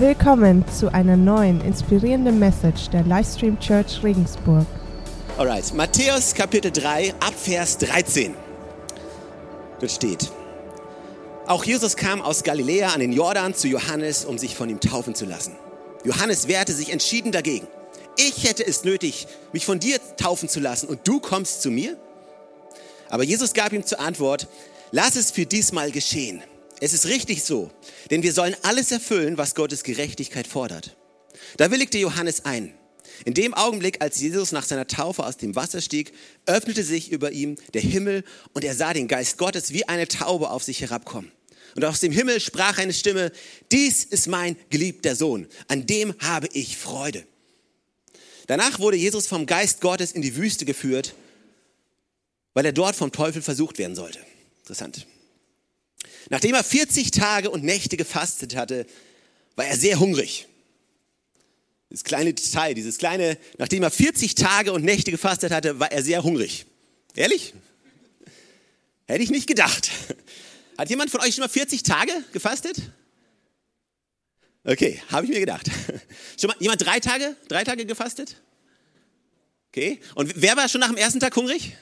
Willkommen zu einer neuen inspirierenden Message der Livestream Church Regensburg. Alright, Matthäus Kapitel 3, Abvers 13. Dort steht, auch Jesus kam aus Galiläa an den Jordan zu Johannes, um sich von ihm taufen zu lassen. Johannes wehrte sich entschieden dagegen. Ich hätte es nötig, mich von dir taufen zu lassen und du kommst zu mir? Aber Jesus gab ihm zur Antwort, lass es für diesmal geschehen es ist richtig so, denn wir sollen alles erfüllen, was Gottes Gerechtigkeit fordert. Da willigte Johannes ein. In dem Augenblick, als Jesus nach seiner Taufe aus dem Wasser stieg, öffnete sich über ihm der Himmel und er sah den Geist Gottes wie eine Taube auf sich herabkommen. Und aus dem Himmel sprach eine Stimme, dies ist mein geliebter Sohn, an dem habe ich Freude. Danach wurde Jesus vom Geist Gottes in die Wüste geführt, weil er dort vom Teufel versucht werden sollte. Interessant. Nachdem er 40 Tage und Nächte gefastet hatte, war er sehr hungrig. Das kleine Detail, dieses kleine, nachdem er 40 Tage und Nächte gefastet hatte, war er sehr hungrig. Ehrlich? Hätte ich nicht gedacht. Hat jemand von euch schon mal 40 Tage gefastet? Okay, habe ich mir gedacht. Schon mal jemand drei Tage, drei Tage gefastet? Okay. Und wer war schon nach dem ersten Tag hungrig?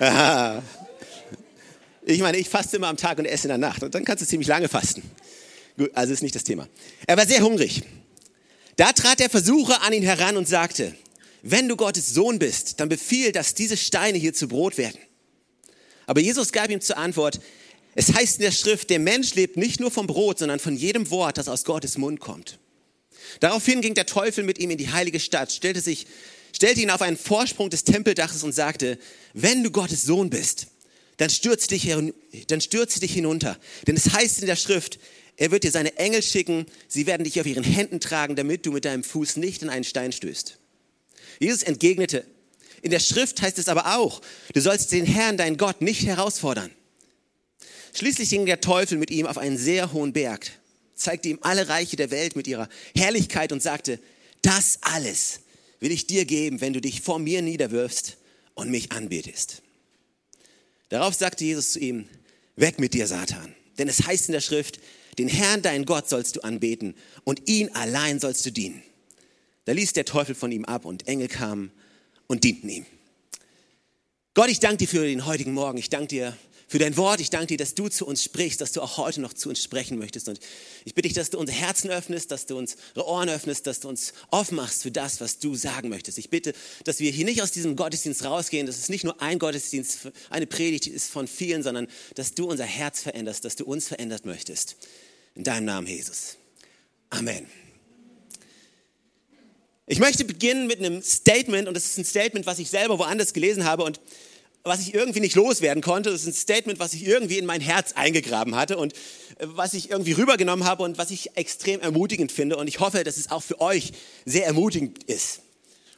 Aha. Ich meine, ich faste immer am Tag und esse in der Nacht und dann kannst du ziemlich lange fasten. Gut, also ist nicht das Thema. Er war sehr hungrig. Da trat der Versucher an ihn heran und sagte, wenn du Gottes Sohn bist, dann befiehl, dass diese Steine hier zu Brot werden. Aber Jesus gab ihm zur Antwort, es heißt in der Schrift, der Mensch lebt nicht nur vom Brot, sondern von jedem Wort, das aus Gottes Mund kommt. Daraufhin ging der Teufel mit ihm in die heilige Stadt, stellte sich, stellte ihn auf einen Vorsprung des Tempeldaches und sagte, wenn du Gottes Sohn bist, dann stürze dich, dann stürze dich hinunter. Denn es heißt in der Schrift, er wird dir seine Engel schicken, sie werden dich auf ihren Händen tragen, damit du mit deinem Fuß nicht in einen Stein stößt. Jesus entgegnete, in der Schrift heißt es aber auch, du sollst den Herrn, deinen Gott, nicht herausfordern. Schließlich ging der Teufel mit ihm auf einen sehr hohen Berg, zeigte ihm alle Reiche der Welt mit ihrer Herrlichkeit und sagte, das alles will ich dir geben, wenn du dich vor mir niederwirfst und mich anbetest. Darauf sagte Jesus zu ihm, weg mit dir, Satan. Denn es heißt in der Schrift, den Herrn, deinen Gott, sollst du anbeten und ihn allein sollst du dienen. Da ließ der Teufel von ihm ab und Engel kamen und dienten ihm. Gott, ich danke dir für den heutigen Morgen. Ich danke dir für dein Wort. Ich danke dir, dass du zu uns sprichst, dass du auch heute noch zu uns sprechen möchtest. Und ich bitte dich, dass du unser Herzen öffnest, dass du unsere Ohren öffnest, dass du uns aufmachst für das, was du sagen möchtest. Ich bitte, dass wir hier nicht aus diesem Gottesdienst rausgehen, dass es nicht nur ein Gottesdienst, eine Predigt ist von vielen, sondern dass du unser Herz veränderst, dass du uns verändert möchtest. In deinem Namen, Jesus. Amen. Ich möchte beginnen mit einem Statement und das ist ein Statement, was ich selber woanders gelesen habe und was ich irgendwie nicht loswerden konnte. Das ist ein Statement, was ich irgendwie in mein Herz eingegraben hatte und äh, was ich irgendwie rübergenommen habe und was ich extrem ermutigend finde. Und ich hoffe, dass es auch für euch sehr ermutigend ist.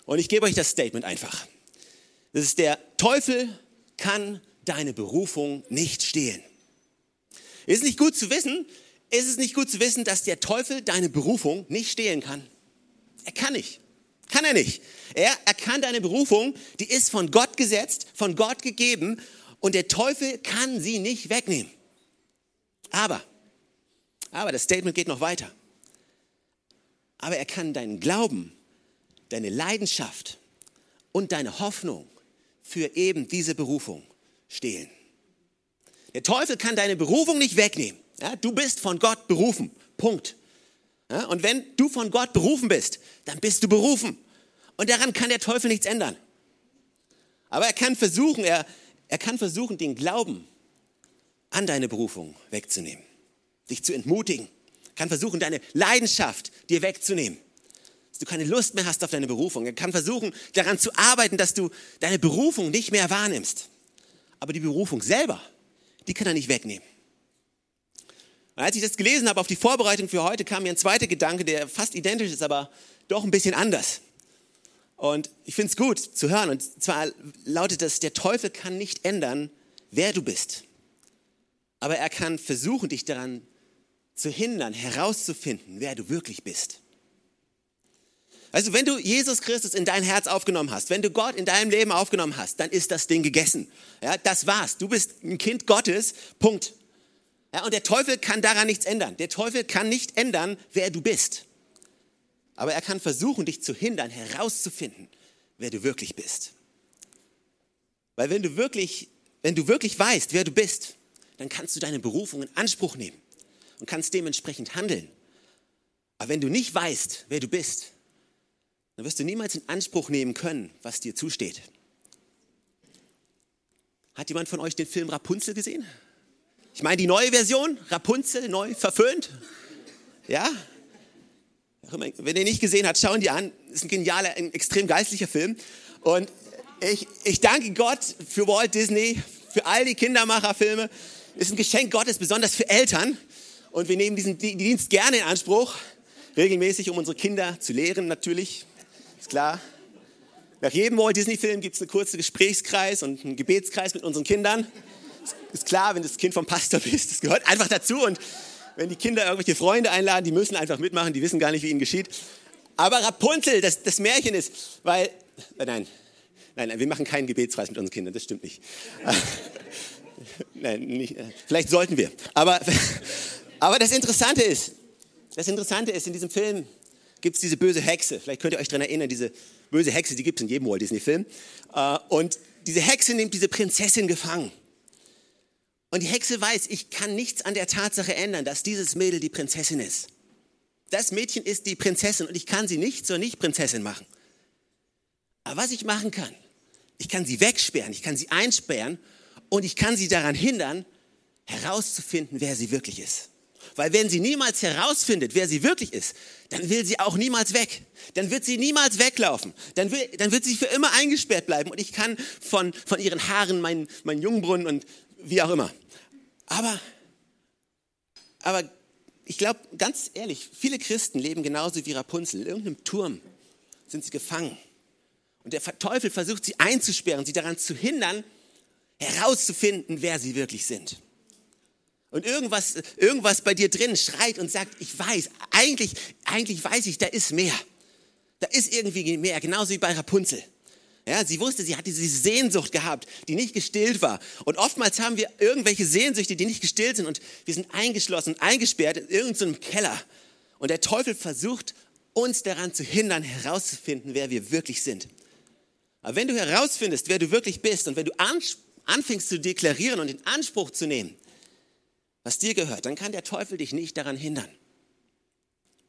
Und ich gebe euch das Statement einfach. Das ist der Teufel kann deine Berufung nicht stehlen. Ist nicht gut zu wissen? Ist es nicht gut zu wissen, dass der Teufel deine Berufung nicht stehlen kann? Er kann nicht. Kann er nicht. Er erkannt eine Berufung, die ist von Gott gesetzt, von Gott gegeben und der Teufel kann sie nicht wegnehmen. Aber, aber das Statement geht noch weiter. Aber er kann deinen Glauben, deine Leidenschaft und deine Hoffnung für eben diese Berufung stehlen. Der Teufel kann deine Berufung nicht wegnehmen. Ja, du bist von Gott berufen. Punkt. Ja, und wenn du von Gott berufen bist, dann bist du berufen. Und daran kann der Teufel nichts ändern. Aber er kann versuchen, er, er kann versuchen, den Glauben an deine Berufung wegzunehmen, dich zu entmutigen, kann versuchen, deine Leidenschaft dir wegzunehmen, dass du keine Lust mehr hast auf deine Berufung. Er kann versuchen, daran zu arbeiten, dass du deine Berufung nicht mehr wahrnimmst. Aber die Berufung selber, die kann er nicht wegnehmen. Und als ich das gelesen habe auf die Vorbereitung für heute, kam mir ein zweiter Gedanke, der fast identisch ist, aber doch ein bisschen anders. Und ich finde es gut zu hören. Und zwar lautet das, der Teufel kann nicht ändern, wer du bist. Aber er kann versuchen, dich daran zu hindern, herauszufinden, wer du wirklich bist. Also wenn du Jesus Christus in dein Herz aufgenommen hast, wenn du Gott in deinem Leben aufgenommen hast, dann ist das Ding gegessen. Ja, das war's. Du bist ein Kind Gottes. Punkt. Ja, und der Teufel kann daran nichts ändern. Der Teufel kann nicht ändern, wer du bist. Aber er kann versuchen, dich zu hindern, herauszufinden, wer du wirklich bist. Weil wenn du wirklich, wenn du wirklich weißt, wer du bist, dann kannst du deine Berufung in Anspruch nehmen und kannst dementsprechend handeln. Aber wenn du nicht weißt, wer du bist, dann wirst du niemals in Anspruch nehmen können, was dir zusteht. Hat jemand von euch den Film Rapunzel gesehen? Ich meine die neue Version, Rapunzel, neu verföhnt. Ja? Wenn ihr nicht gesehen habt, schauen die an. Ist ein genialer, ein extrem geistlicher Film. Und ich, ich danke Gott für Walt Disney, für all die Kindermacherfilme. Ist ein Geschenk Gottes, besonders für Eltern. Und wir nehmen diesen Dienst gerne in Anspruch, regelmäßig, um unsere Kinder zu lehren, natürlich. Ist klar. Nach jedem Walt Disney-Film gibt es einen kurzen Gesprächskreis und einen Gebetskreis mit unseren Kindern. Ist klar, wenn du das Kind vom Pastor bist, das gehört einfach dazu. Und wenn die Kinder irgendwelche Freunde einladen, die müssen einfach mitmachen, die wissen gar nicht, wie ihnen geschieht. Aber Rapunzel, das, das Märchen ist, weil, äh, nein, nein, nein, wir machen keinen Gebetskreis mit unseren Kindern, das stimmt nicht. nein, nicht, äh, vielleicht sollten wir. Aber, aber das Interessante ist, das Interessante ist, in diesem Film gibt es diese böse Hexe. Vielleicht könnt ihr euch daran erinnern, diese böse Hexe, die gibt es in jedem Walt Disney-Film. Äh, und diese Hexe nimmt diese Prinzessin gefangen. Und die Hexe weiß, ich kann nichts an der Tatsache ändern, dass dieses Mädel die Prinzessin ist. Das Mädchen ist die Prinzessin und ich kann sie nicht zur Nicht-Prinzessin machen. Aber was ich machen kann, ich kann sie wegsperren, ich kann sie einsperren und ich kann sie daran hindern, herauszufinden, wer sie wirklich ist. Weil wenn sie niemals herausfindet, wer sie wirklich ist, dann will sie auch niemals weg. Dann wird sie niemals weglaufen. Dann, will, dann wird sie für immer eingesperrt bleiben und ich kann von, von ihren Haaren meinen, meinen Jungbrunnen und wie auch immer. Aber, aber ich glaube, ganz ehrlich, viele Christen leben genauso wie Rapunzel. In irgendeinem Turm sind sie gefangen. Und der Teufel versucht sie einzusperren, sie daran zu hindern, herauszufinden, wer sie wirklich sind. Und irgendwas, irgendwas bei dir drin schreit und sagt, ich weiß, eigentlich, eigentlich weiß ich, da ist mehr. Da ist irgendwie mehr, genauso wie bei Rapunzel. Ja, sie wusste, sie hat diese Sehnsucht gehabt, die nicht gestillt war. Und oftmals haben wir irgendwelche Sehnsüchte, die nicht gestillt sind und wir sind eingeschlossen und eingesperrt in irgendeinem Keller. Und der Teufel versucht, uns daran zu hindern, herauszufinden, wer wir wirklich sind. Aber wenn du herausfindest, wer du wirklich bist und wenn du anfängst zu deklarieren und in Anspruch zu nehmen, was dir gehört, dann kann der Teufel dich nicht daran hindern.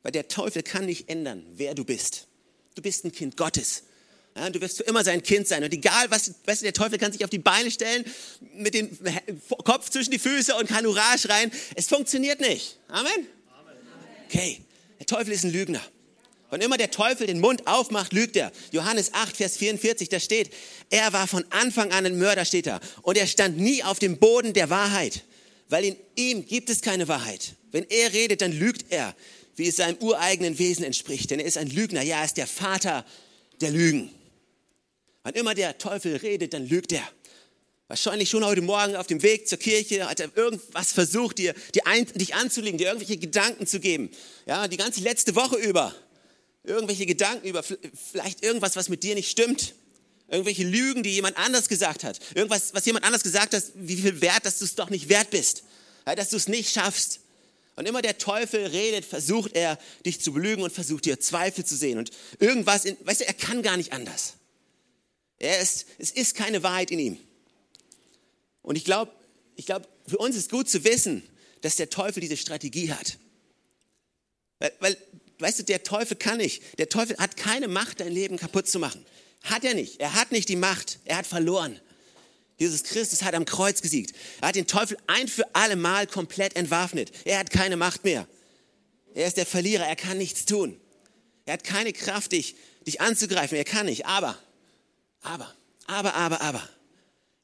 Weil der Teufel kann nicht ändern, wer du bist. Du bist ein Kind Gottes. Ja, du wirst für immer sein Kind sein. Und egal, was, weißt du, der Teufel kann sich auf die Beine stellen, mit dem Kopf zwischen die Füße und kann Hurra schreien. Es funktioniert nicht. Amen? Okay, der Teufel ist ein Lügner. Wann immer der Teufel den Mund aufmacht, lügt er. Johannes 8, Vers 44, da steht, er war von Anfang an ein Mörder, steht da. Und er stand nie auf dem Boden der Wahrheit, weil in ihm gibt es keine Wahrheit. Wenn er redet, dann lügt er, wie es seinem ureigenen Wesen entspricht. Denn er ist ein Lügner, ja, er ist der Vater der Lügen. Wann immer der Teufel redet, dann lügt er. Wahrscheinlich schon heute Morgen auf dem Weg zur Kirche hat er irgendwas versucht, dir, dir ein, dich anzulegen, dir irgendwelche Gedanken zu geben. Ja, die ganze letzte Woche über. Irgendwelche Gedanken über vielleicht irgendwas, was mit dir nicht stimmt. Irgendwelche Lügen, die jemand anders gesagt hat. Irgendwas, was jemand anders gesagt hat, wie viel wert, dass du es doch nicht wert bist. Ja, dass du es nicht schaffst. Und immer der Teufel redet, versucht er, dich zu belügen und versucht dir Zweifel zu sehen. Und irgendwas, in, weißt du, er kann gar nicht anders. Er ist, es ist keine Wahrheit in ihm. Und ich glaube, ich glaube, für uns ist gut zu wissen, dass der Teufel diese Strategie hat. Weil, weil, weißt du, der Teufel kann nicht. Der Teufel hat keine Macht, dein Leben kaputt zu machen. Hat er nicht. Er hat nicht die Macht. Er hat verloren. Jesus Christus hat am Kreuz gesiegt. Er hat den Teufel ein für alle Mal komplett entwaffnet. Er hat keine Macht mehr. Er ist der Verlierer. Er kann nichts tun. Er hat keine Kraft, dich, dich anzugreifen. Er kann nicht. Aber aber, aber, aber, aber,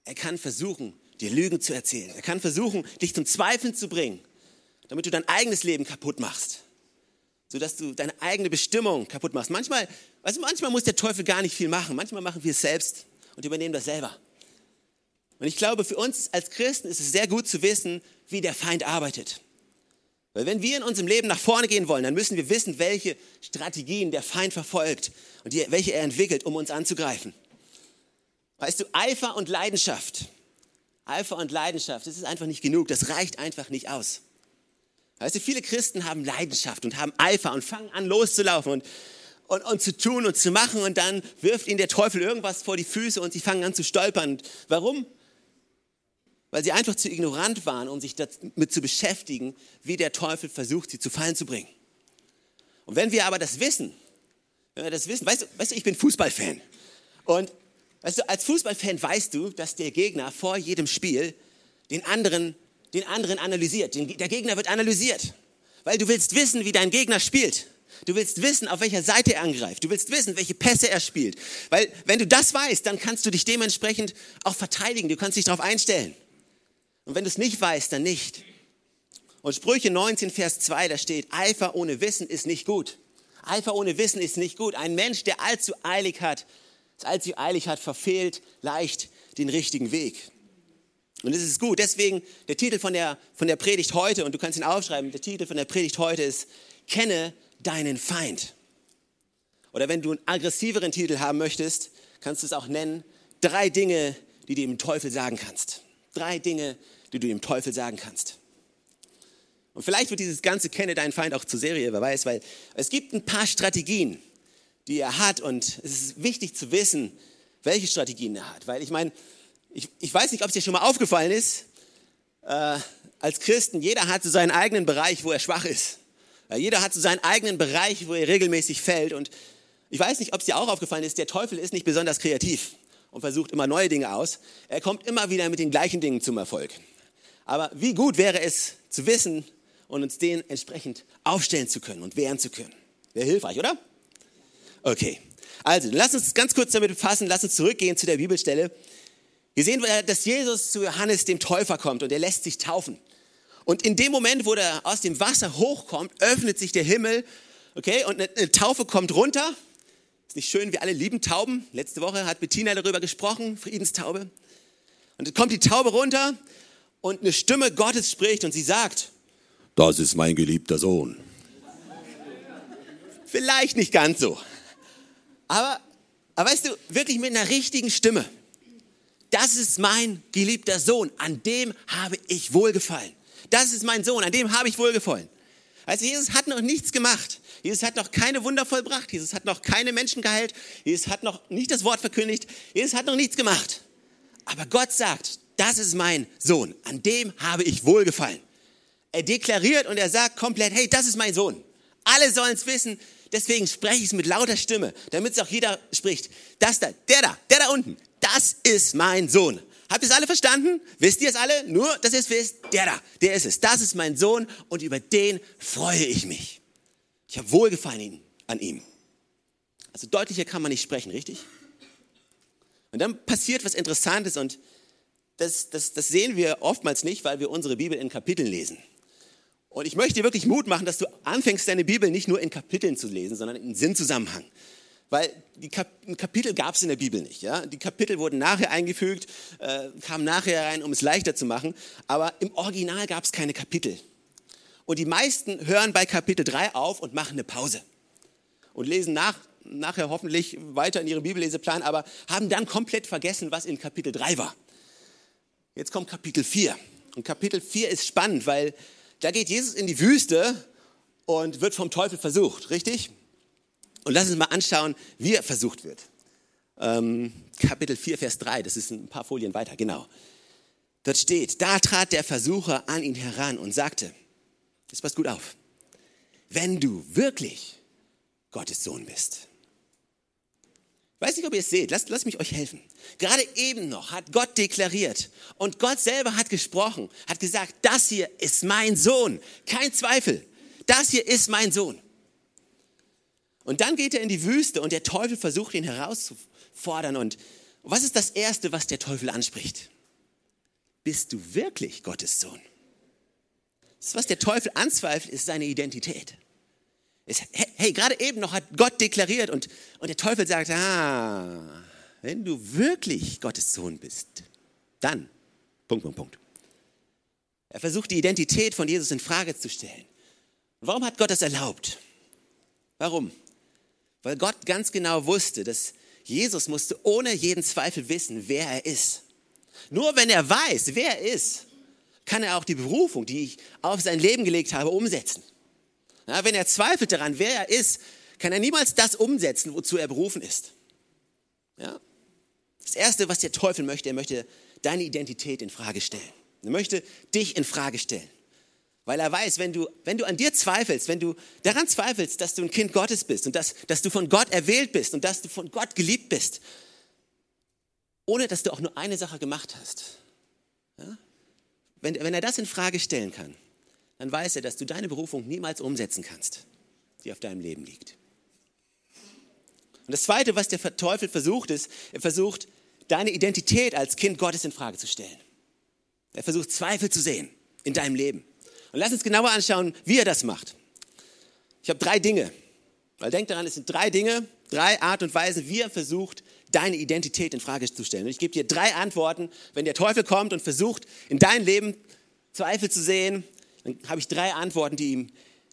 er kann versuchen, dir Lügen zu erzählen. Er kann versuchen, dich zum Zweifeln zu bringen, damit du dein eigenes Leben kaputt machst. Sodass du deine eigene Bestimmung kaputt machst. Manchmal, du, manchmal muss der Teufel gar nicht viel machen. Manchmal machen wir es selbst und übernehmen das selber. Und ich glaube, für uns als Christen ist es sehr gut zu wissen, wie der Feind arbeitet. Weil wenn wir in unserem Leben nach vorne gehen wollen, dann müssen wir wissen, welche Strategien der Feind verfolgt und die, welche er entwickelt, um uns anzugreifen. Weißt du, Eifer und Leidenschaft Eifer und Leidenschaft, das ist einfach nicht genug, das reicht einfach nicht aus. Weißt du, viele Christen haben Leidenschaft und haben Eifer und fangen an loszulaufen und, und, und zu tun und zu machen und dann wirft ihnen der Teufel irgendwas vor die Füße und sie fangen an zu stolpern. Warum? Weil sie einfach zu ignorant waren, um sich damit zu beschäftigen, wie der Teufel versucht, sie zu Fallen zu bringen. Und wenn wir aber das wissen, wenn wir das wissen, weißt du, weißt du ich bin Fußballfan. Und weißt du, als Fußballfan weißt du, dass der Gegner vor jedem Spiel den anderen, den anderen analysiert. Der Gegner wird analysiert, weil du willst wissen, wie dein Gegner spielt. Du willst wissen, auf welcher Seite er angreift. Du willst wissen, welche Pässe er spielt. Weil wenn du das weißt, dann kannst du dich dementsprechend auch verteidigen. Du kannst dich darauf einstellen. Und wenn du es nicht weißt, dann nicht. Und Sprüche 19, Vers 2, da steht, Eifer ohne Wissen ist nicht gut. Eifer ohne Wissen ist nicht gut. Ein Mensch, der allzu eilig hat, allzu eilig hat, verfehlt leicht den richtigen Weg. Und es ist gut. Deswegen der Titel von der, von der Predigt heute, und du kannst ihn aufschreiben, der Titel von der Predigt heute ist, kenne deinen Feind. Oder wenn du einen aggressiveren Titel haben möchtest, kannst du es auch nennen, drei Dinge, die du dem Teufel sagen kannst. Drei Dinge, die du dem Teufel sagen kannst. Und vielleicht wird dieses ganze Kenne deinen Feind auch zur Serie, wer weiß, weil es gibt ein paar Strategien, die er hat und es ist wichtig zu wissen, welche Strategien er hat. Weil ich meine, ich, ich weiß nicht, ob es dir schon mal aufgefallen ist, äh, als Christen, jeder hat so seinen eigenen Bereich, wo er schwach ist. Äh, jeder hat so seinen eigenen Bereich, wo er regelmäßig fällt und ich weiß nicht, ob es dir auch aufgefallen ist, der Teufel ist nicht besonders kreativ und versucht immer neue Dinge aus. Er kommt immer wieder mit den gleichen Dingen zum Erfolg. Aber wie gut wäre es zu wissen, und uns den entsprechend aufstellen zu können und wehren zu können. Wäre hilfreich, oder? Okay. Also, lass uns ganz kurz damit befassen, lass uns zurückgehen zu der Bibelstelle. Wir sehen, dass Jesus zu Johannes dem Täufer kommt und er lässt sich taufen. Und in dem Moment, wo er aus dem Wasser hochkommt, öffnet sich der Himmel, okay, und eine Taufe kommt runter. Ist nicht schön, wir alle lieben Tauben. Letzte Woche hat Bettina darüber gesprochen, Friedenstaube. Und es kommt die Taube runter und eine Stimme Gottes spricht und sie sagt, das ist mein geliebter Sohn. Vielleicht nicht ganz so. Aber, aber weißt du, wirklich mit einer richtigen Stimme. Das ist mein geliebter Sohn, an dem habe ich wohlgefallen. Das ist mein Sohn, an dem habe ich wohlgefallen. Also Jesus hat noch nichts gemacht. Jesus hat noch keine Wunder vollbracht. Jesus hat noch keine Menschen geheilt. Jesus hat noch nicht das Wort verkündigt. Jesus hat noch nichts gemacht. Aber Gott sagt, das ist mein Sohn, an dem habe ich wohlgefallen. Er deklariert und er sagt komplett, hey, das ist mein Sohn. Alle sollen es wissen, deswegen spreche ich es mit lauter Stimme, damit es auch jeder spricht. Das da, der da, der da unten, das ist mein Sohn. Habt ihr es alle verstanden? Wisst ihr es alle? Nur, dass ihr es wisst, der da, der ist es. Das ist mein Sohn und über den freue ich mich. Ich habe Wohlgefallen an ihm. Also deutlicher kann man nicht sprechen, richtig? Und dann passiert was Interessantes und das, das, das sehen wir oftmals nicht, weil wir unsere Bibel in Kapiteln lesen. Und ich möchte dir wirklich Mut machen, dass du anfängst, deine Bibel nicht nur in Kapiteln zu lesen, sondern in Sinnzusammenhang. Weil die Kap Kapitel gab es in der Bibel nicht. Ja? Die Kapitel wurden nachher eingefügt, äh, kamen nachher rein, um es leichter zu machen. Aber im Original gab es keine Kapitel. Und die meisten hören bei Kapitel 3 auf und machen eine Pause. Und lesen nach, nachher hoffentlich weiter in ihrem Bibelleseplan, aber haben dann komplett vergessen, was in Kapitel 3 war. Jetzt kommt Kapitel 4. Und Kapitel 4 ist spannend, weil da geht Jesus in die Wüste und wird vom Teufel versucht, richtig? Und lass uns mal anschauen, wie er versucht wird. Ähm, Kapitel 4, Vers 3, das ist ein paar Folien weiter, genau. Dort steht, da trat der Versucher an ihn heran und sagte, das passt gut auf, wenn du wirklich Gottes Sohn bist, weiß nicht, ob ihr es seht, lasst, lasst mich euch helfen. Gerade eben noch hat Gott deklariert und Gott selber hat gesprochen, hat gesagt, das hier ist mein Sohn. Kein Zweifel, das hier ist mein Sohn. Und dann geht er in die Wüste und der Teufel versucht ihn herauszufordern. Und was ist das Erste, was der Teufel anspricht? Bist du wirklich Gottes Sohn? Das, was der Teufel anzweifelt, ist seine Identität. Hey, gerade eben noch hat Gott deklariert und, und der Teufel sagt, ah, wenn du wirklich Gottes Sohn bist, dann, Punkt, Punkt, Punkt. Er versucht die Identität von Jesus in Frage zu stellen. Warum hat Gott das erlaubt? Warum? Weil Gott ganz genau wusste, dass Jesus musste ohne jeden Zweifel wissen, wer er ist. Nur wenn er weiß, wer er ist, kann er auch die Berufung, die ich auf sein Leben gelegt habe, umsetzen. Ja, wenn er zweifelt daran, wer er ist, kann er niemals das umsetzen, wozu er berufen ist. Ja? Das Erste, was der Teufel möchte, er möchte deine Identität in Frage stellen. Er möchte dich in Frage stellen. Weil er weiß, wenn du, wenn du an dir zweifelst, wenn du daran zweifelst, dass du ein Kind Gottes bist und dass, dass du von Gott erwählt bist und dass du von Gott geliebt bist, ohne dass du auch nur eine Sache gemacht hast. Ja? Wenn, wenn er das in Frage stellen kann, dann weiß er, dass du deine Berufung niemals umsetzen kannst, die auf deinem Leben liegt. Und das Zweite, was der Teufel versucht, ist, er versucht, deine Identität als Kind Gottes in Frage zu stellen. Er versucht, Zweifel zu sehen in deinem Leben. Und lass uns genauer anschauen, wie er das macht. Ich habe drei Dinge. Weil denk daran, es sind drei Dinge, drei Art und Weisen, wie er versucht, deine Identität in Frage zu stellen. Und ich gebe dir drei Antworten. Wenn der Teufel kommt und versucht, in dein Leben Zweifel zu sehen, dann habe ich drei Antworten, die, ihm,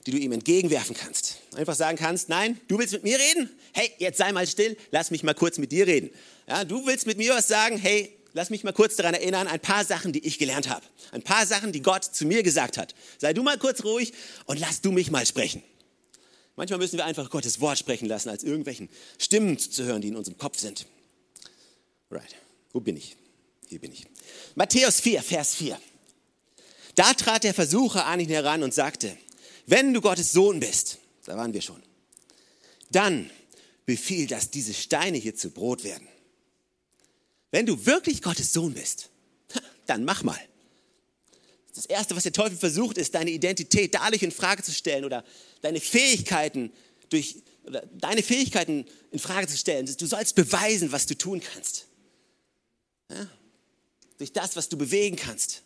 die du ihm entgegenwerfen kannst. Einfach sagen kannst, nein, du willst mit mir reden? Hey, jetzt sei mal still, lass mich mal kurz mit dir reden. Ja, du willst mit mir was sagen? Hey, lass mich mal kurz daran erinnern, ein paar Sachen, die ich gelernt habe. Ein paar Sachen, die Gott zu mir gesagt hat. Sei du mal kurz ruhig und lass du mich mal sprechen. Manchmal müssen wir einfach Gottes Wort sprechen lassen, als irgendwelchen Stimmen zu hören, die in unserem Kopf sind. Right. Wo bin ich? Hier bin ich. Matthäus 4, Vers 4. Da trat der Versucher an ihn heran und sagte, wenn du Gottes Sohn bist, da waren wir schon, dann befiehl, dass diese Steine hier zu Brot werden. Wenn du wirklich Gottes Sohn bist, dann mach mal. Das Erste, was der Teufel versucht, ist, deine Identität dadurch in Frage zu stellen oder deine Fähigkeiten durch oder deine Fähigkeiten in Frage zu stellen. Du sollst beweisen, was du tun kannst. Ja? Durch das, was du bewegen kannst,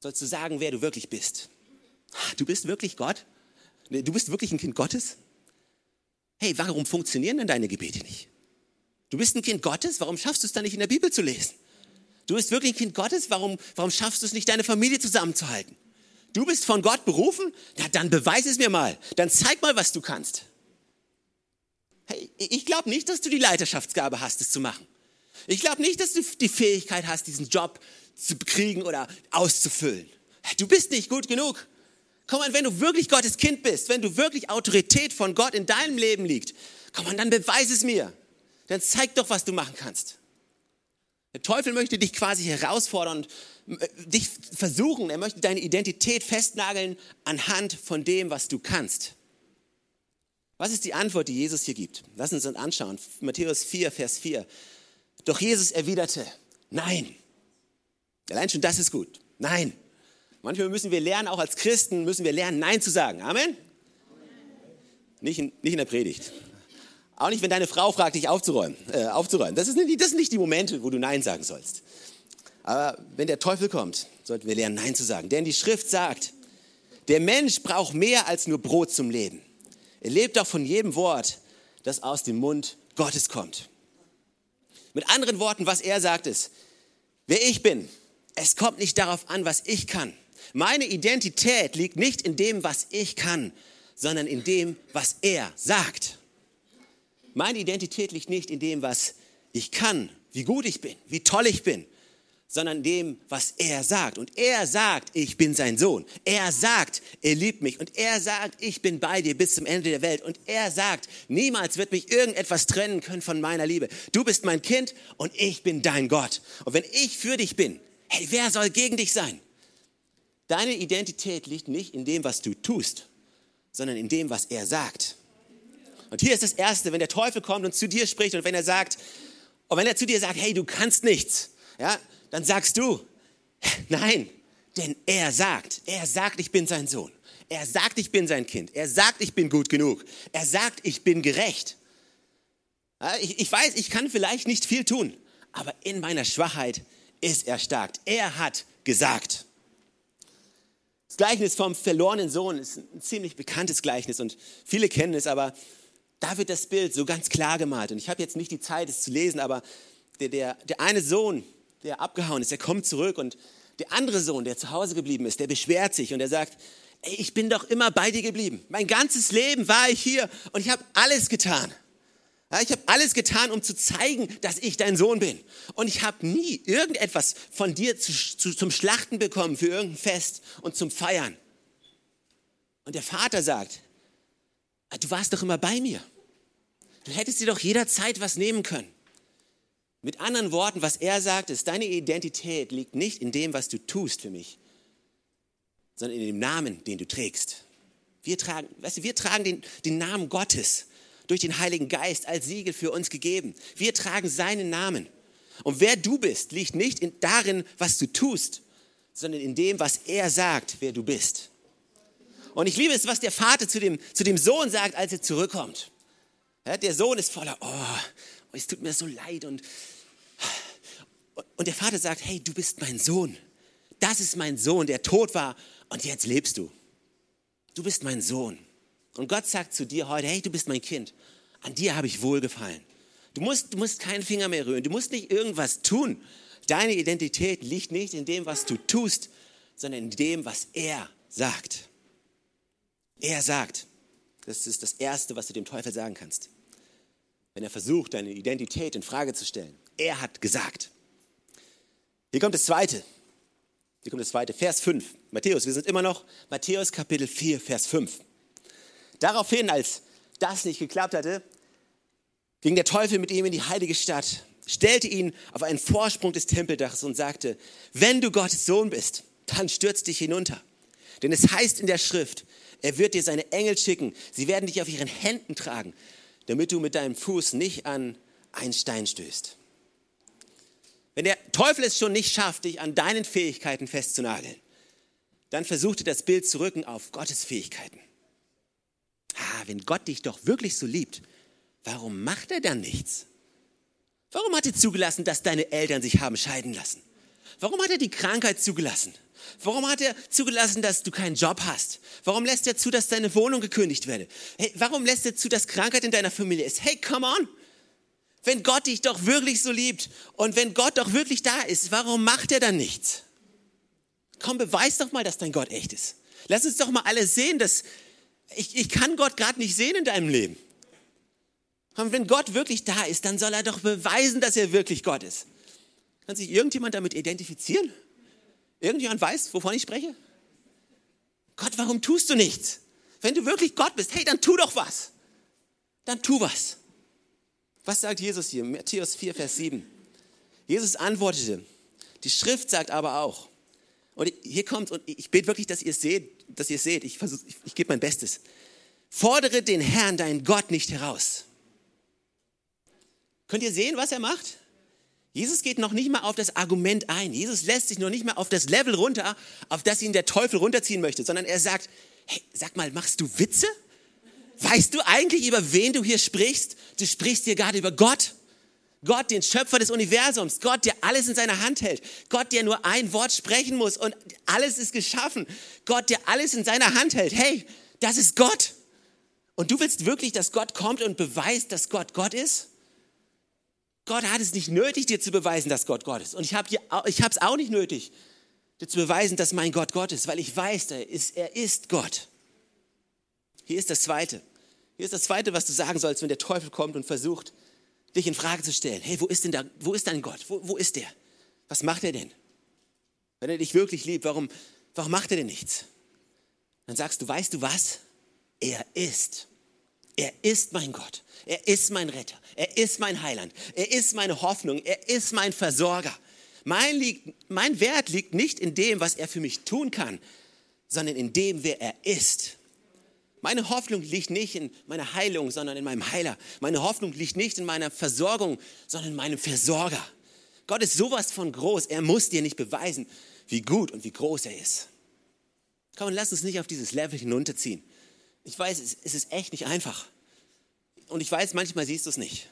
sollst du sagen, wer du wirklich bist. Du bist wirklich Gott? Du bist wirklich ein Kind Gottes? Hey, warum funktionieren denn deine Gebete nicht? Du bist ein Kind Gottes, warum schaffst du es dann nicht in der Bibel zu lesen? Du bist wirklich ein Kind Gottes, warum, warum schaffst du es nicht, deine Familie zusammenzuhalten? Du bist von Gott berufen? Ja, dann beweis es mir mal. Dann zeig mal, was du kannst. Hey, ich glaube nicht, dass du die Leiterschaftsgabe hast, es zu machen. Ich glaube nicht, dass du die Fähigkeit hast, diesen Job zu kriegen oder auszufüllen. Du bist nicht gut genug. Komm an, wenn du wirklich Gottes Kind bist, wenn du wirklich Autorität von Gott in deinem Leben liegt, komm an, dann beweis es mir dann zeig doch, was du machen kannst. Der Teufel möchte dich quasi herausfordern und äh, dich versuchen. Er möchte deine Identität festnageln anhand von dem, was du kannst. Was ist die Antwort, die Jesus hier gibt? Lass uns uns anschauen. Matthäus 4, Vers 4. Doch Jesus erwiderte, nein. Allein schon das ist gut. Nein. Manchmal müssen wir lernen, auch als Christen müssen wir lernen, Nein zu sagen. Amen? Nicht in, nicht in der Predigt. Auch nicht, wenn deine Frau fragt, dich aufzuräumen. Äh, aufzuräumen. Das, ist das sind nicht die Momente, wo du Nein sagen sollst. Aber wenn der Teufel kommt, sollten wir lernen, Nein zu sagen. Denn die Schrift sagt, der Mensch braucht mehr als nur Brot zum Leben. Er lebt auch von jedem Wort, das aus dem Mund Gottes kommt. Mit anderen Worten, was er sagt ist, wer ich bin, es kommt nicht darauf an, was ich kann. Meine Identität liegt nicht in dem, was ich kann, sondern in dem, was er sagt. Meine Identität liegt nicht in dem, was ich kann, wie gut ich bin, wie toll ich bin, sondern dem, was er sagt. Und er sagt, ich bin sein Sohn. Er sagt, er liebt mich. Und er sagt, ich bin bei dir bis zum Ende der Welt. Und er sagt, niemals wird mich irgendetwas trennen können von meiner Liebe. Du bist mein Kind und ich bin dein Gott. Und wenn ich für dich bin, hey, wer soll gegen dich sein? Deine Identität liegt nicht in dem, was du tust, sondern in dem, was er sagt. Und hier ist das Erste, wenn der Teufel kommt und zu dir spricht und wenn er sagt, und wenn er zu dir sagt, hey, du kannst nichts, ja, dann sagst du, nein, denn er sagt, er sagt, ich bin sein Sohn. Er sagt, ich bin sein Kind. Er sagt, ich bin gut genug. Er sagt, ich bin gerecht. Ich, ich weiß, ich kann vielleicht nicht viel tun, aber in meiner Schwachheit ist er stark. Er hat gesagt. Das Gleichnis vom verlorenen Sohn ist ein ziemlich bekanntes Gleichnis und viele kennen es, aber da wird das Bild so ganz klar gemalt. Und ich habe jetzt nicht die Zeit, es zu lesen, aber der, der, der eine Sohn, der abgehauen ist, der kommt zurück und der andere Sohn, der zu Hause geblieben ist, der beschwert sich und der sagt, ey, ich bin doch immer bei dir geblieben. Mein ganzes Leben war ich hier und ich habe alles getan. Ja, ich habe alles getan, um zu zeigen, dass ich dein Sohn bin. Und ich habe nie irgendetwas von dir zu, zu, zum Schlachten bekommen für irgendein Fest und zum Feiern. Und der Vater sagt, ah, du warst doch immer bei mir. Du hättest dir doch jederzeit was nehmen können. Mit anderen Worten, was er sagt, ist, deine Identität liegt nicht in dem, was du tust für mich, sondern in dem Namen, den du trägst. Wir tragen, weißt du, wir tragen den, den Namen Gottes durch den Heiligen Geist als Siegel für uns gegeben. Wir tragen seinen Namen. Und wer du bist, liegt nicht in, darin, was du tust, sondern in dem, was er sagt, wer du bist. Und ich liebe es, was der Vater zu dem, zu dem Sohn sagt, als er zurückkommt. Ja, der Sohn ist voller, oh, es tut mir so leid. Und, und der Vater sagt, hey, du bist mein Sohn. Das ist mein Sohn, der tot war und jetzt lebst du. Du bist mein Sohn. Und Gott sagt zu dir heute, hey, du bist mein Kind. An dir habe ich wohlgefallen. Du musst, du musst keinen Finger mehr rühren. Du musst nicht irgendwas tun. Deine Identität liegt nicht in dem, was du tust, sondern in dem, was er sagt. Er sagt. Das ist das Erste, was du dem Teufel sagen kannst. Wenn er versucht, deine Identität in Frage zu stellen. Er hat gesagt. Hier kommt das Zweite. Hier kommt das Zweite. Vers 5. Matthäus, wir sind immer noch Matthäus Kapitel 4, Vers 5. Daraufhin, als das nicht geklappt hatte, ging der Teufel mit ihm in die heilige Stadt, stellte ihn auf einen Vorsprung des Tempeldachs und sagte, wenn du Gottes Sohn bist, dann stürz dich hinunter. Denn es heißt in der Schrift, er wird dir seine Engel schicken, sie werden dich auf ihren Händen tragen, damit du mit deinem Fuß nicht an einen Stein stößt. Wenn der Teufel es schon nicht schafft, dich an deinen Fähigkeiten festzunageln, dann versuchte das Bild zu rücken auf Gottes Fähigkeiten ah, wenn Gott dich doch wirklich so liebt, warum macht er dann nichts? Warum hat er zugelassen, dass deine Eltern sich haben scheiden lassen? Warum hat er die Krankheit zugelassen? Warum hat er zugelassen, dass du keinen Job hast? Warum lässt er zu, dass deine Wohnung gekündigt werde? Hey, warum lässt er zu, dass Krankheit in deiner Familie ist? Hey, come on! Wenn Gott dich doch wirklich so liebt und wenn Gott doch wirklich da ist, warum macht er dann nichts? Komm, beweis doch mal, dass dein Gott echt ist. Lass uns doch mal alle sehen, dass, ich, ich kann Gott gerade nicht sehen in deinem Leben. Und wenn Gott wirklich da ist, dann soll er doch beweisen, dass er wirklich Gott ist. Kann sich irgendjemand damit identifizieren? Irgendjemand weiß, wovon ich spreche? Gott, warum tust du nichts? Wenn du wirklich Gott bist, hey, dann tu doch was. Dann tu was. Was sagt Jesus hier? Matthäus 4, Vers 7. Jesus antwortete, die Schrift sagt aber auch, und hier kommt, und ich bete wirklich, dass ihr es seht, dass ihr es seht. Ich, ich, ich gebe mein Bestes. Fordere den Herrn, deinen Gott, nicht heraus. Könnt ihr sehen, was er macht? Jesus geht noch nicht mal auf das Argument ein. Jesus lässt sich noch nicht mal auf das Level runter, auf das ihn der Teufel runterziehen möchte, sondern er sagt, hey, sag mal, machst du Witze? Weißt du eigentlich, über wen du hier sprichst? Du sprichst hier gerade über Gott. Gott, den Schöpfer des Universums, Gott, der alles in seiner Hand hält, Gott, der nur ein Wort sprechen muss und alles ist geschaffen, Gott, der alles in seiner Hand hält. Hey, das ist Gott. Und du willst wirklich, dass Gott kommt und beweist, dass Gott Gott ist? Gott hat es nicht nötig, dir zu beweisen, dass Gott Gott ist. Und ich habe es auch nicht nötig, dir zu beweisen, dass mein Gott Gott ist, weil ich weiß, er ist, er ist Gott. Hier ist das Zweite. Hier ist das Zweite, was du sagen sollst, wenn der Teufel kommt und versucht, dich in Frage zu stellen. Hey, wo ist denn da, wo ist dein Gott? Wo, wo ist der? Was macht er denn? Wenn er dich wirklich liebt, warum, warum macht er denn nichts? Dann sagst du, weißt du was? Er ist. Er ist mein Gott. Er ist mein Retter. Er ist mein Heiland. Er ist meine Hoffnung. Er ist mein Versorger. Mein, liegt, mein Wert liegt nicht in dem, was er für mich tun kann, sondern in dem, wer er ist. Meine Hoffnung liegt nicht in meiner Heilung, sondern in meinem Heiler. Meine Hoffnung liegt nicht in meiner Versorgung, sondern in meinem Versorger. Gott ist sowas von groß. Er muss dir nicht beweisen, wie gut und wie groß er ist. Komm, lass uns nicht auf dieses Level hinunterziehen. Ich weiß, es ist echt nicht einfach. Und ich weiß, manchmal siehst du es nicht.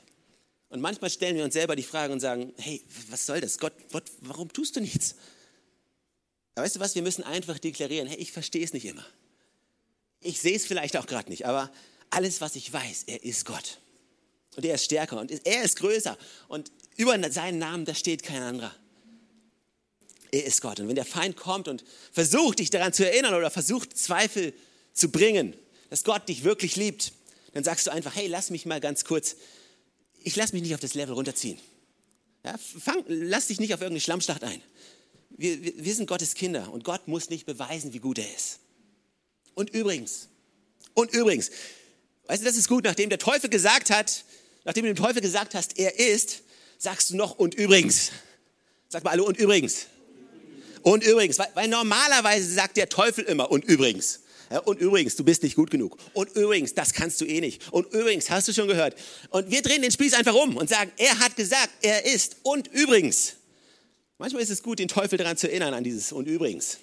Und manchmal stellen wir uns selber die Frage und sagen, hey, was soll das? Gott, Gott warum tust du nichts? Aber weißt du was, wir müssen einfach deklarieren, hey, ich verstehe es nicht immer. Ich sehe es vielleicht auch gerade nicht, aber alles, was ich weiß, er ist Gott. Und er ist stärker und er ist größer. Und über seinen Namen, da steht kein anderer. Er ist Gott. Und wenn der Feind kommt und versucht, dich daran zu erinnern oder versucht, Zweifel zu bringen, dass Gott dich wirklich liebt, dann sagst du einfach, hey, lass mich mal ganz kurz ich lasse mich nicht auf das Level runterziehen. Ja, fang, lass dich nicht auf irgendeine Schlammschlacht ein. Wir, wir, wir sind Gottes Kinder und Gott muss nicht beweisen, wie gut er ist. Und übrigens, und übrigens, weißt du, das ist gut, nachdem der Teufel gesagt hat, nachdem du dem Teufel gesagt hast, er ist, sagst du noch und übrigens. Sag mal alle und übrigens. Und übrigens, weil, weil normalerweise sagt der Teufel immer und übrigens. Ja, und übrigens, du bist nicht gut genug. Und übrigens, das kannst du eh nicht. Und übrigens, hast du schon gehört. Und wir drehen den Spieß einfach um und sagen, er hat gesagt, er ist. Und übrigens. Manchmal ist es gut, den Teufel daran zu erinnern, an dieses und übrigens.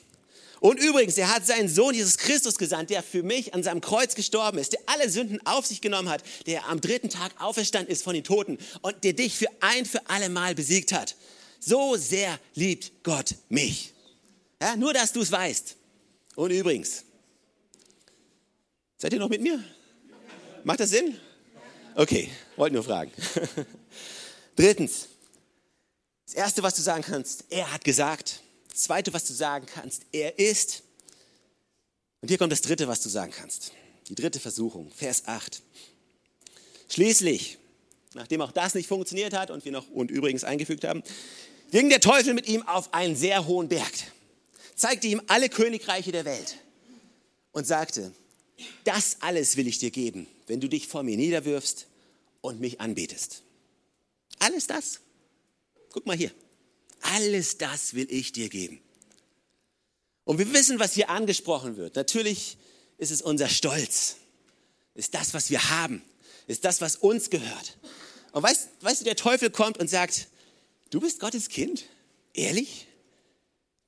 Und übrigens, er hat seinen Sohn Jesus Christus gesandt, der für mich an seinem Kreuz gestorben ist, der alle Sünden auf sich genommen hat, der am dritten Tag auferstanden ist von den Toten und der dich für ein für alle Mal besiegt hat. So sehr liebt Gott mich. Ja, nur, dass du es weißt. Und übrigens, Seid ihr noch mit mir? Macht das Sinn? Okay, wollte nur fragen. Drittens, das Erste, was du sagen kannst, er hat gesagt. Das Zweite, was du sagen kannst, er ist. Und hier kommt das Dritte, was du sagen kannst. Die dritte Versuchung, Vers 8. Schließlich, nachdem auch das nicht funktioniert hat und wir noch und übrigens eingefügt haben, ging der Teufel mit ihm auf einen sehr hohen Berg, zeigte ihm alle Königreiche der Welt und sagte, das alles will ich dir geben, wenn du dich vor mir niederwirfst und mich anbetest. Alles das. Guck mal hier. Alles das will ich dir geben. Und wir wissen, was hier angesprochen wird. Natürlich ist es unser Stolz. Ist das, was wir haben. Ist das, was uns gehört. Und weißt, weißt du, der Teufel kommt und sagt, du bist Gottes Kind? Ehrlich?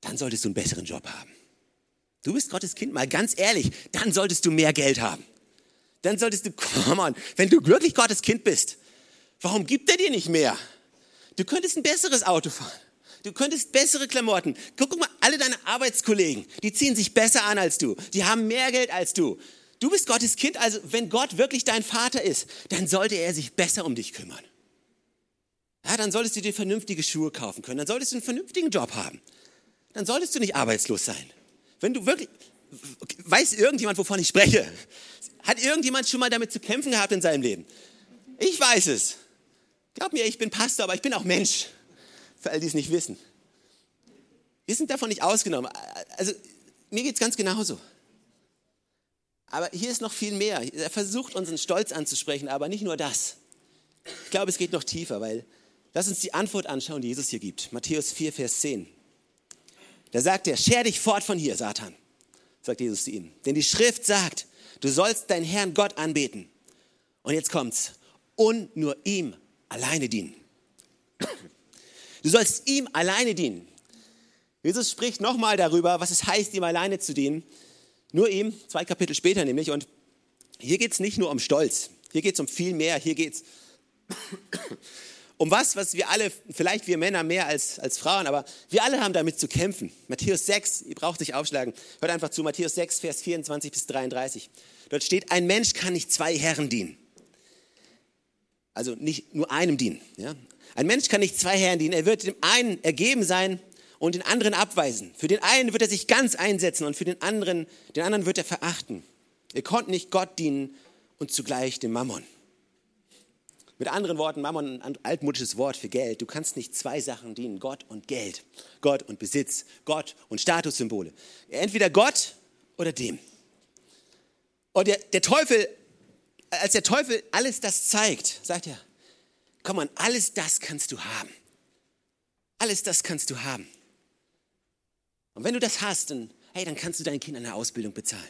Dann solltest du einen besseren Job haben. Du bist Gottes Kind, mal ganz ehrlich, dann solltest du mehr Geld haben. Dann solltest du, komm on, wenn du wirklich Gottes Kind bist, warum gibt er dir nicht mehr? Du könntest ein besseres Auto fahren. Du könntest bessere Klamotten. Guck, guck mal, alle deine Arbeitskollegen, die ziehen sich besser an als du. Die haben mehr Geld als du. Du bist Gottes Kind, also wenn Gott wirklich dein Vater ist, dann sollte er sich besser um dich kümmern. Ja, dann solltest du dir vernünftige Schuhe kaufen können. Dann solltest du einen vernünftigen Job haben. Dann solltest du nicht arbeitslos sein. Wenn du wirklich, weiß irgendjemand, wovon ich spreche? Hat irgendjemand schon mal damit zu kämpfen gehabt in seinem Leben? Ich weiß es. Glaub mir, ich bin Pastor, aber ich bin auch Mensch. Für all die es nicht wissen. Wir sind davon nicht ausgenommen. Also, mir geht es ganz genauso. Aber hier ist noch viel mehr. Er versucht unseren Stolz anzusprechen, aber nicht nur das. Ich glaube, es geht noch tiefer, weil lass uns die Antwort anschauen, die Jesus hier gibt. Matthäus 4, Vers 10. Da sagt er, scher dich fort von hier, Satan, sagt Jesus zu ihm. Denn die Schrift sagt, du sollst deinen Herrn Gott anbeten. Und jetzt kommt's. Und nur ihm alleine dienen. Du sollst ihm alleine dienen. Jesus spricht nochmal darüber, was es heißt, ihm alleine zu dienen. Nur ihm, zwei Kapitel später nämlich. Und hier geht es nicht nur um Stolz. Hier geht es um viel mehr. Hier geht es um was, was wir alle, vielleicht wir Männer mehr als, als Frauen, aber wir alle haben damit zu kämpfen. Matthäus 6, ihr braucht sich aufschlagen, hört einfach zu, Matthäus 6, Vers 24 bis 33. Dort steht, ein Mensch kann nicht zwei Herren dienen. Also nicht nur einem dienen. Ja? Ein Mensch kann nicht zwei Herren dienen. Er wird dem einen ergeben sein und den anderen abweisen. Für den einen wird er sich ganz einsetzen und für den anderen, den anderen wird er verachten. Er konnte nicht Gott dienen und zugleich dem Mammon. Mit anderen Worten, Mammon, ein altmodisches Wort für Geld. Du kannst nicht zwei Sachen dienen, Gott und Geld, Gott und Besitz, Gott und Statussymbole. Entweder Gott oder dem. Und der, der Teufel, als der Teufel alles das zeigt, sagt er, komm an, alles das kannst du haben. Alles das kannst du haben. Und wenn du das hast, dann, hey, dann kannst du deinen Kindern eine Ausbildung bezahlen.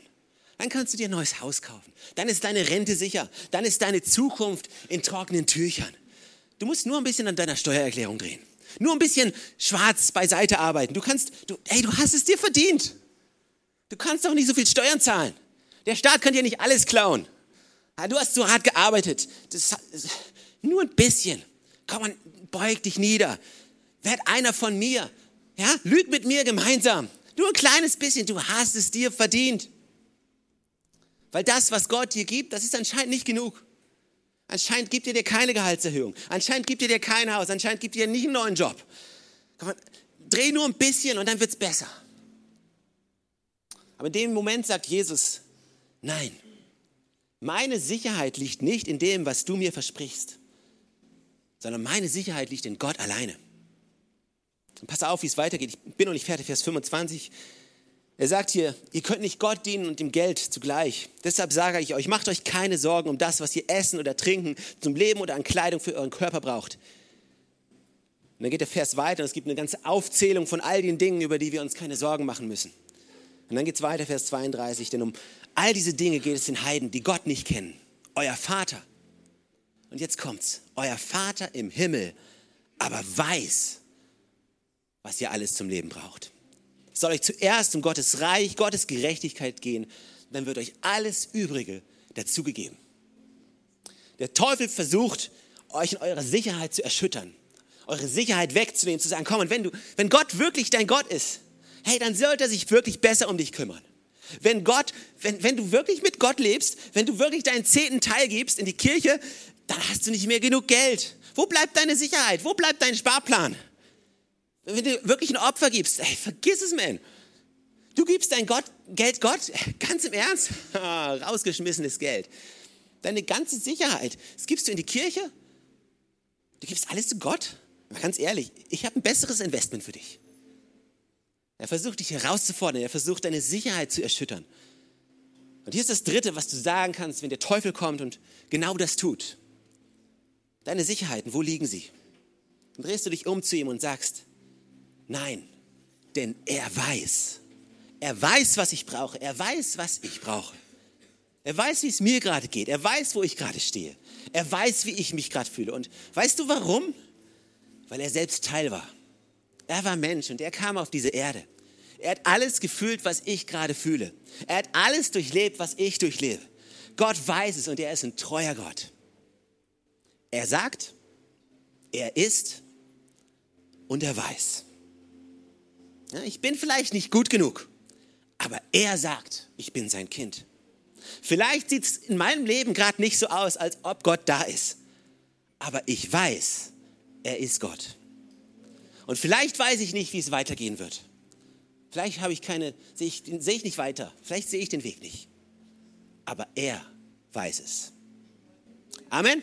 Dann kannst du dir ein neues Haus kaufen. Dann ist deine Rente sicher. Dann ist deine Zukunft in trockenen Tüchern. Du musst nur ein bisschen an deiner Steuererklärung drehen. Nur ein bisschen schwarz beiseite arbeiten. Du kannst, du, hey, du hast es dir verdient. Du kannst doch nicht so viel Steuern zahlen. Der Staat kann dir nicht alles klauen. Du hast so hart gearbeitet. Das, nur ein bisschen. Komm man, beug dich nieder. Werd einer von mir. Ja, lüg mit mir gemeinsam. Nur ein kleines bisschen. Du hast es dir verdient. Weil das, was Gott dir gibt, das ist anscheinend nicht genug. Anscheinend gibt er dir keine Gehaltserhöhung. Anscheinend gibt er dir kein Haus. Anscheinend gibt er dir nicht einen neuen Job. Komm, dreh nur ein bisschen und dann wird es besser. Aber in dem Moment sagt Jesus, nein, meine Sicherheit liegt nicht in dem, was du mir versprichst. sondern meine Sicherheit liegt in Gott alleine. Und pass auf, wie es weitergeht. Ich bin noch nicht fertig, Vers 25. Er sagt hier, ihr könnt nicht Gott dienen und dem Geld zugleich. Deshalb sage ich euch, macht euch keine Sorgen um das, was ihr essen oder trinken, zum Leben oder an Kleidung für euren Körper braucht. Und dann geht der Vers weiter und es gibt eine ganze Aufzählung von all den Dingen, über die wir uns keine Sorgen machen müssen. Und dann geht es weiter, Vers 32, denn um all diese Dinge geht es den Heiden, die Gott nicht kennen. Euer Vater. Und jetzt kommt's. Euer Vater im Himmel aber weiß, was ihr alles zum Leben braucht. Soll euch zuerst um Gottes Reich, Gottes Gerechtigkeit gehen, dann wird euch alles Übrige dazugegeben. Der Teufel versucht, euch in eurer Sicherheit zu erschüttern, eure Sicherheit wegzunehmen, zu sagen, komm, und wenn, du, wenn Gott wirklich dein Gott ist, hey, dann sollte er sich wirklich besser um dich kümmern. Wenn Gott, wenn, wenn du wirklich mit Gott lebst, wenn du wirklich deinen zehnten Teil gibst in die Kirche, dann hast du nicht mehr genug Geld. Wo bleibt deine Sicherheit? Wo bleibt dein Sparplan? Wenn du wirklich ein Opfer gibst, ey, vergiss es, man. Du gibst dein Gott, Geld Gott, ganz im Ernst, rausgeschmissenes Geld. Deine ganze Sicherheit, das gibst du in die Kirche, du gibst alles zu Gott. Mal ganz ehrlich, ich habe ein besseres Investment für dich. Er versucht dich herauszufordern, er versucht deine Sicherheit zu erschüttern. Und hier ist das Dritte, was du sagen kannst, wenn der Teufel kommt und genau das tut. Deine Sicherheiten, wo liegen sie? Dann drehst du dich um zu ihm und sagst, nein, denn er weiß. Er weiß, was ich brauche. Er weiß, was ich brauche. Er weiß, wie es mir gerade geht. Er weiß, wo ich gerade stehe. Er weiß, wie ich mich gerade fühle. Und weißt du warum? Weil er selbst Teil war. Er war Mensch und er kam auf diese Erde. Er hat alles gefühlt, was ich gerade fühle. Er hat alles durchlebt, was ich durchlebe. Gott weiß es und er ist ein treuer Gott. Er sagt, er ist und er weiß. Ja, ich bin vielleicht nicht gut genug, aber er sagt, ich bin sein Kind. Vielleicht sieht es in meinem Leben gerade nicht so aus, als ob Gott da ist. Aber ich weiß, er ist Gott. Und vielleicht weiß ich nicht, wie es weitergehen wird. Vielleicht habe ich keine, sehe ich, sehe ich nicht weiter. Vielleicht sehe ich den Weg nicht. Aber er weiß es. Amen.